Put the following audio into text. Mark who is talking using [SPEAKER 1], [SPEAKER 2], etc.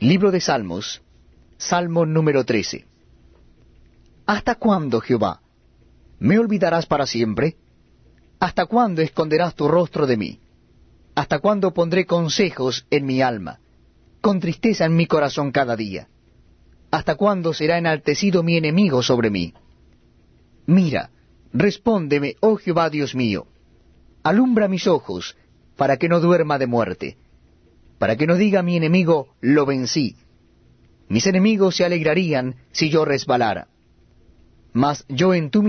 [SPEAKER 1] Libro de Salmos, Salmo número 13. ¿Hasta cuándo, Jehová? ¿Me olvidarás para siempre? ¿Hasta cuándo esconderás tu rostro de mí? ¿Hasta cuándo pondré consejos en mi alma, con tristeza en mi corazón cada día? ¿Hasta cuándo será enaltecido mi enemigo sobre mí? Mira, respóndeme, oh Jehová Dios mío, alumbra mis ojos, para que no duerma de muerte, para que no diga mi enemigo, lo vencí. Mis enemigos se alegrarían si yo resbalara. Mas yo en tu